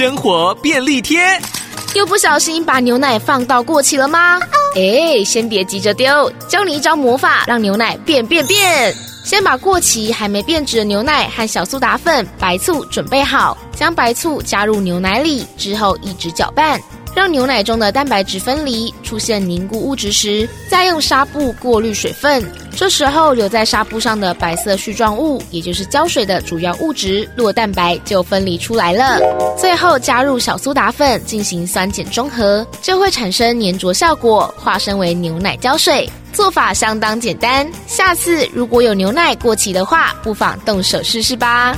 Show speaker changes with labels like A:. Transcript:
A: 生活便利贴。
B: 又不小心把牛奶放到过期了吗？哎，先别急着丢，教你一招魔法，让牛奶变变变。先把过期还没变质的牛奶和小苏打粉、白醋准备好，将白醋加入牛奶里之后，一直搅拌。让牛奶中的蛋白质分离，出现凝固物质时，再用纱布过滤水分。这时候留在纱布上的白色絮状物，也就是胶水的主要物质酪蛋白就分离出来了。最后加入小苏打粉进行酸碱中和，就会产生粘着效果，化身为牛奶胶水。做法相当简单，下次如果有牛奶过期的话，不妨动手试试吧。